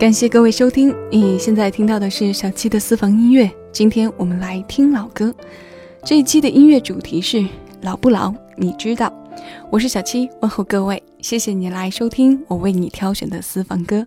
感谢各位收听，你现在听到的是小七的私房音乐。今天我们来听老歌，这一期的音乐主题是老不老，你知道？我是小七，问候各位，谢谢你来收听我为你挑选的私房歌。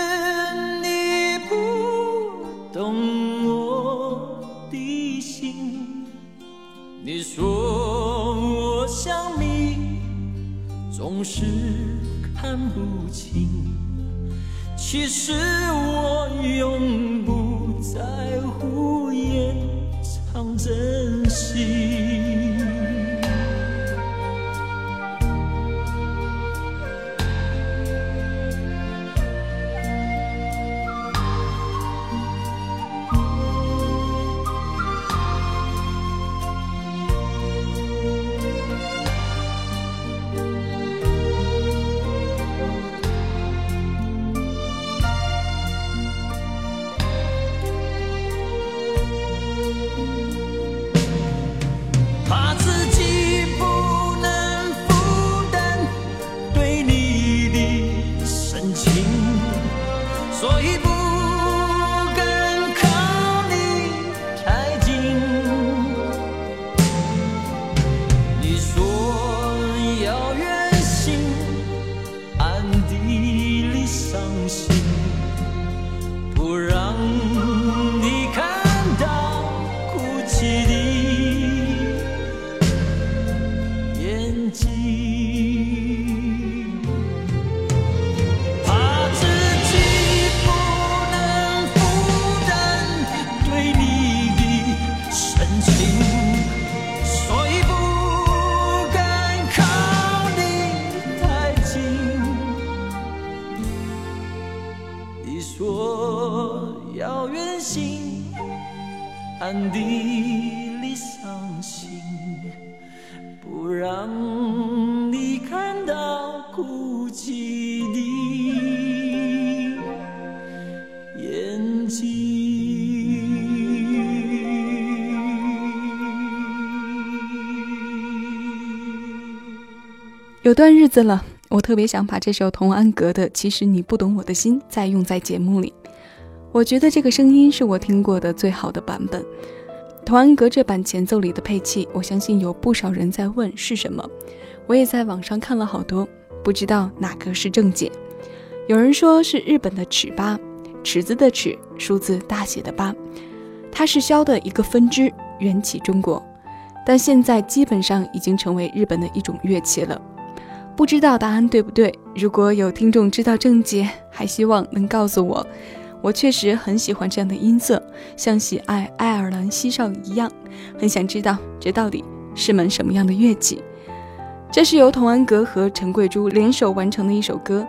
是看不清。其实我永不在乎掩藏真心。有段日子了，我特别想把这首童安格的《其实你不懂我的心》再用在节目里。我觉得这个声音是我听过的最好的版本。童安格这版前奏里的配器，我相信有不少人在问是什么。我也在网上看了好多，不知道哪个是正解。有人说是日本的尺八，尺子的尺，数字大写的八，它是箫的一个分支，源起中国，但现在基本上已经成为日本的一种乐器了。不知道答案对不对？如果有听众知道正解，还希望能告诉我。我确实很喜欢这样的音色，像喜爱爱尔兰西哨一样，很想知道这到底是门什么样的乐器。这是由童安格和陈桂珠联手完成的一首歌。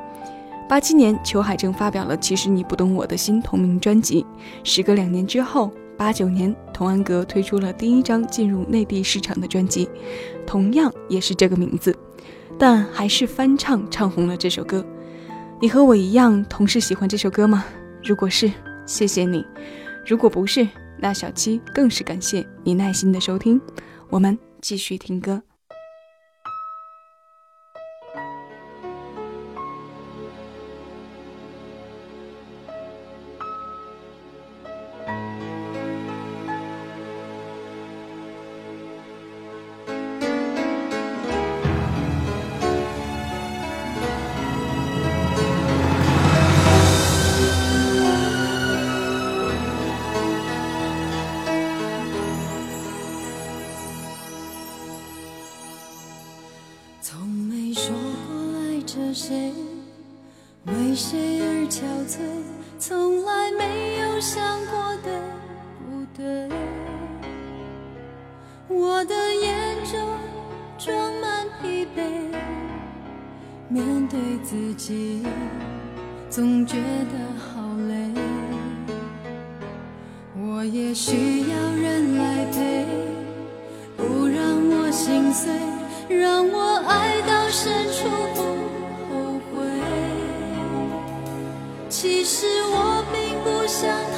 八七年，裘海正发表了《其实你不懂我的心》同名专辑。时隔两年之后，八九年，童安格推出了第一张进入内地市场的专辑，同样也是这个名字。但还是翻唱唱红了这首歌。你和我一样，同时喜欢这首歌吗？如果是，谢谢你；如果不是，那小七更是感谢你耐心的收听。我们继续听歌。为谁而憔悴，从来没有想过对不对。我的眼中装满疲惫，面对自己总觉得好累。我也需要人来陪，不让我心碎，让我爱到深处其实我并不想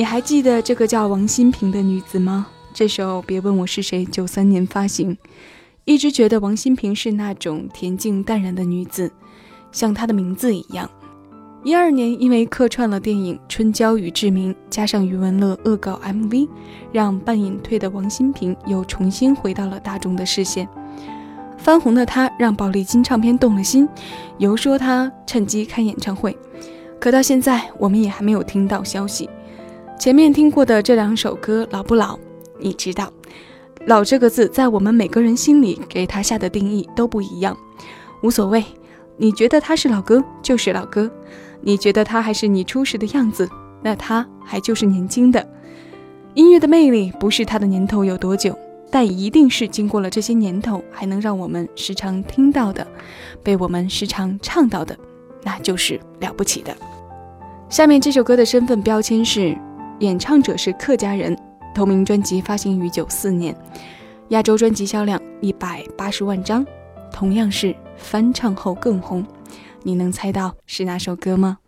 你还记得这个叫王心平的女子吗？这首《别问我是谁》九三年发行，一直觉得王心平是那种恬静淡然的女子，像她的名字一样。一二年，因为客串了电影《春娇与志明》，加上余文乐恶搞 MV，让半隐退的王心平又重新回到了大众的视线。翻红的她让宝丽金唱片动了心，游说她趁机开演唱会。可到现在，我们也还没有听到消息。前面听过的这两首歌老不老？你知道，老这个字在我们每个人心里给他下的定义都不一样，无所谓。你觉得他是老歌就是老歌，你觉得他还是你初时的样子，那他还就是年轻的。音乐的魅力不是它的年头有多久，但一定是经过了这些年头，还能让我们时常听到的，被我们时常唱到的，那就是了不起的。下面这首歌的身份标签是演唱者是客家人，同名专辑发行于九四年，亚洲专辑销量一百八十万张，同样是翻唱后更红。你能猜到是哪首歌吗？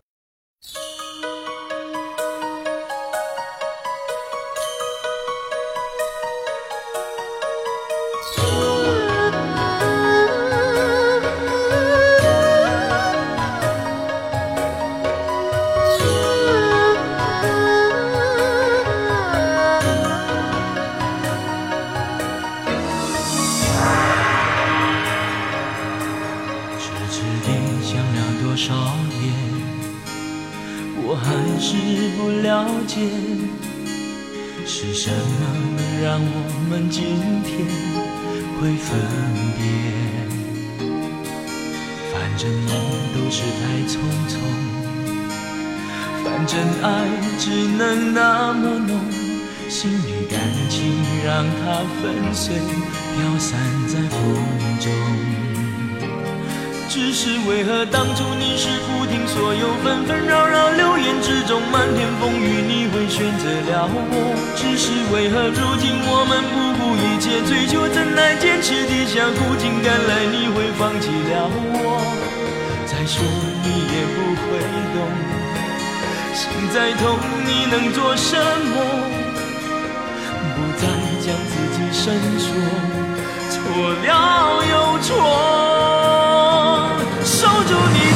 今天会分别？反正梦都是太匆匆，反正爱只能那么浓，心里感情让它粉碎，飘散在风中。只是为何当初你是不听所有纷纷扰扰流言之中漫天风雨，你会选择了我？只是为何如今我们不顾一切追求真爱，坚持地下苦尽甘来，你会放弃了我？再说你也不会懂，心再痛你能做什么？不再将自己伸缩，错了又错。祝你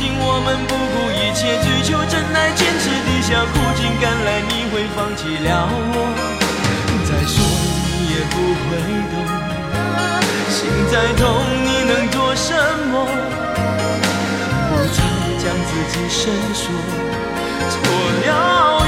经我们不顾一切追求真爱，坚持理想苦尽甘来，你会放弃了我？再说你也不会懂，心再痛你能做什么？不再将自己深锁，错了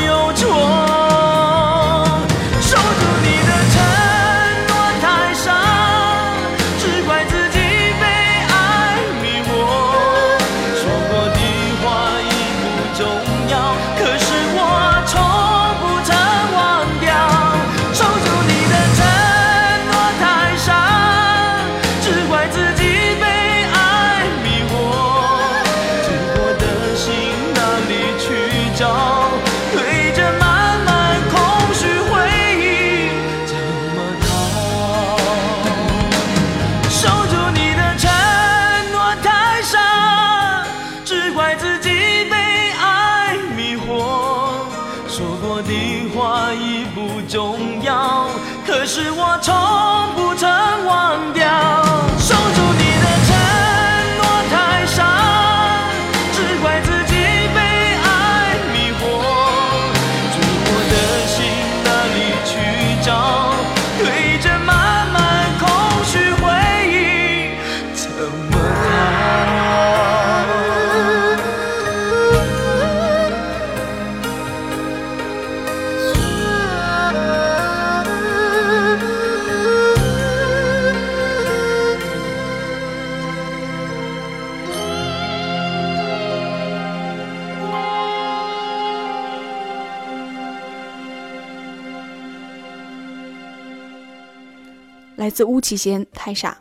来自巫启贤，太傻。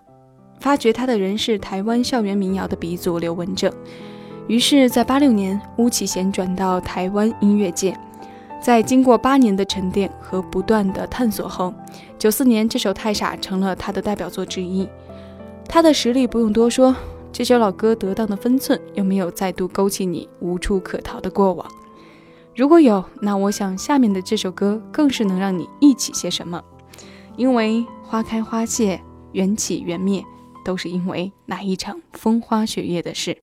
发掘他的人是台湾校园民谣的鼻祖刘文正。于是，在八六年，巫启贤转到台湾音乐界。在经过八年的沉淀和不断的探索后，九四年这首《太傻》成了他的代表作之一。他的实力不用多说，这首老歌得当的分寸有没有再度勾起你无处可逃的过往？如果有，那我想下面的这首歌更是能让你忆起些什么，因为花开花谢，缘起缘灭，都是因为那一场风花雪月的事。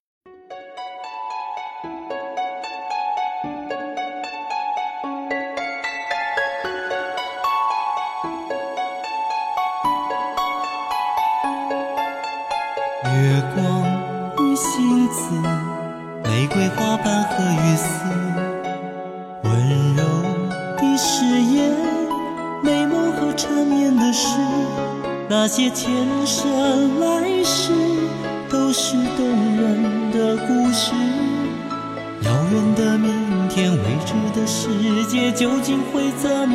些前生来世都是动人的故事。遥远的明天，未知的世界究竟会怎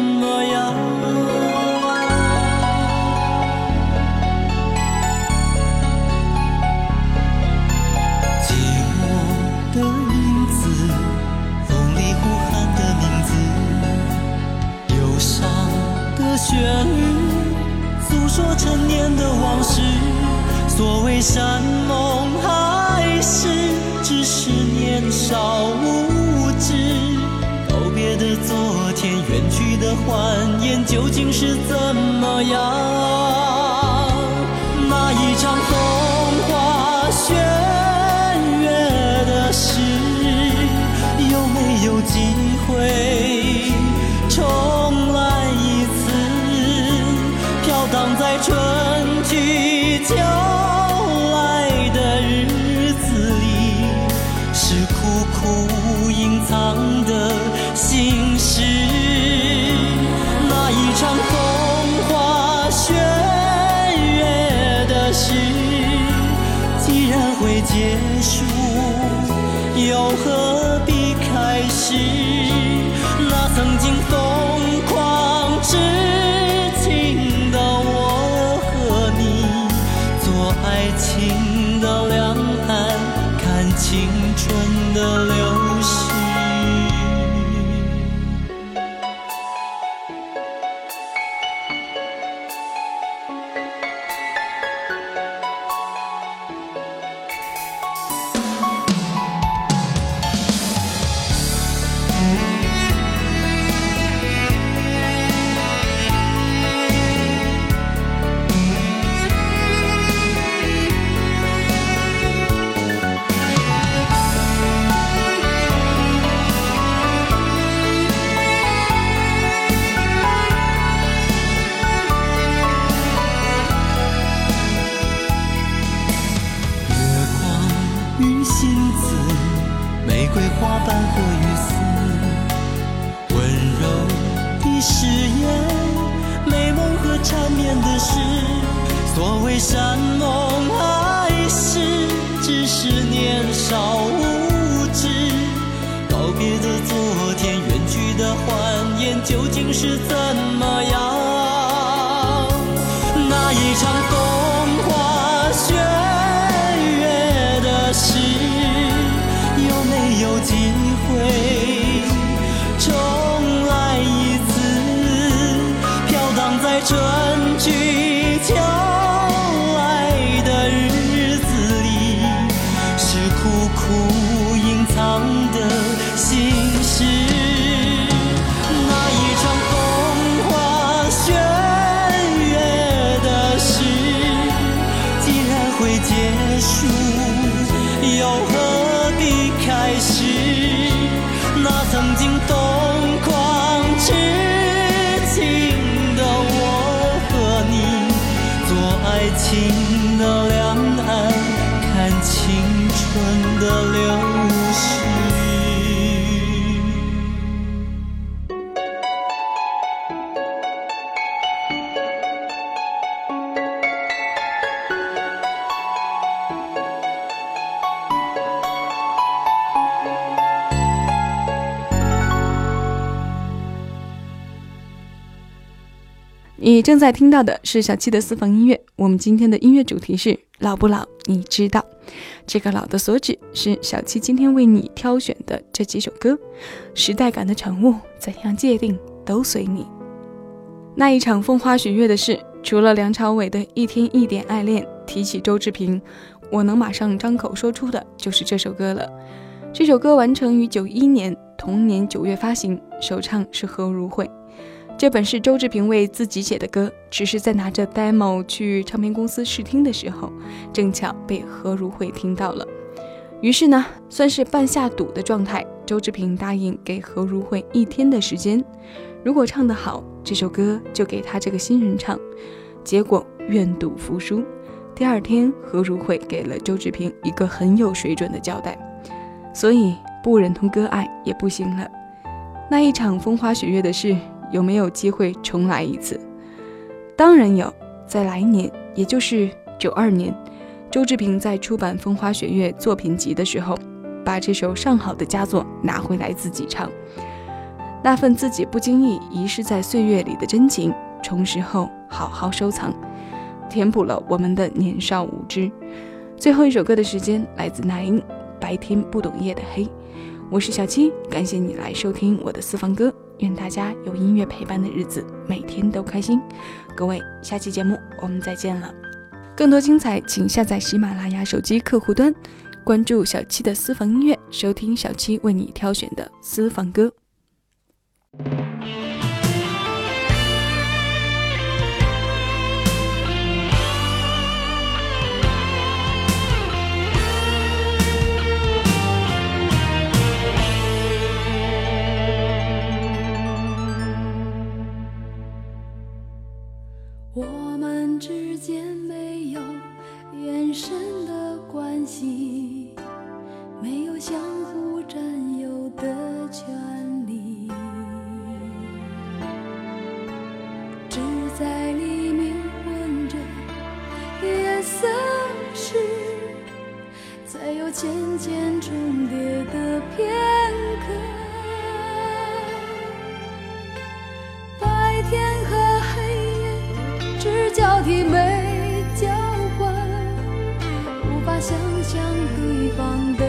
说陈年的往事。所谓山盟海誓，只是年少无知。告别的昨天，远去的欢颜，究竟是怎么样？结束，春去秋你正在听到的是小七的私房音乐。我们今天的音乐主题是老不老，你知道？这个老的所指是小七今天为你挑选的这几首歌。时代感的产物，怎样界定都随你。那一场风花雪月的事，除了梁朝伟的一天一点爱恋，提起周志平，我能马上张口说出的就是这首歌了。这首歌完成于九一年，同年九月发行，首唱是何如慧。这本是周志平为自己写的歌，只是在拿着 demo 去唱片公司试听的时候，正巧被何如慧听到了。于是呢，算是半下赌的状态，周志平答应给何如慧一天的时间，如果唱得好，这首歌就给他这个新人唱。结果愿赌服输，第二天何如慧给了周志平一个很有水准的交代，所以不忍痛割爱也不行了。那一场风花雪月的事。有没有机会重来一次？当然有，在来年，也就是九二年，周志平在出版《风花雪月》作品集的时候，把这首上好的佳作拿回来自己唱。那份自己不经意遗失在岁月里的真情，重拾后好好收藏，填补了我们的年少无知。最后一首歌的时间来自那英，《白天不懂夜的黑》。我是小七，感谢你来收听我的私房歌。愿大家有音乐陪伴的日子，每天都开心。各位，下期节目我们再见了。更多精彩，请下载喜马拉雅手机客户端，关注小七的私房音乐，收听小七为你挑选的私房歌。渐渐重叠的片刻。白天和黑夜只交替没交换，无法想象对方的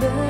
remember.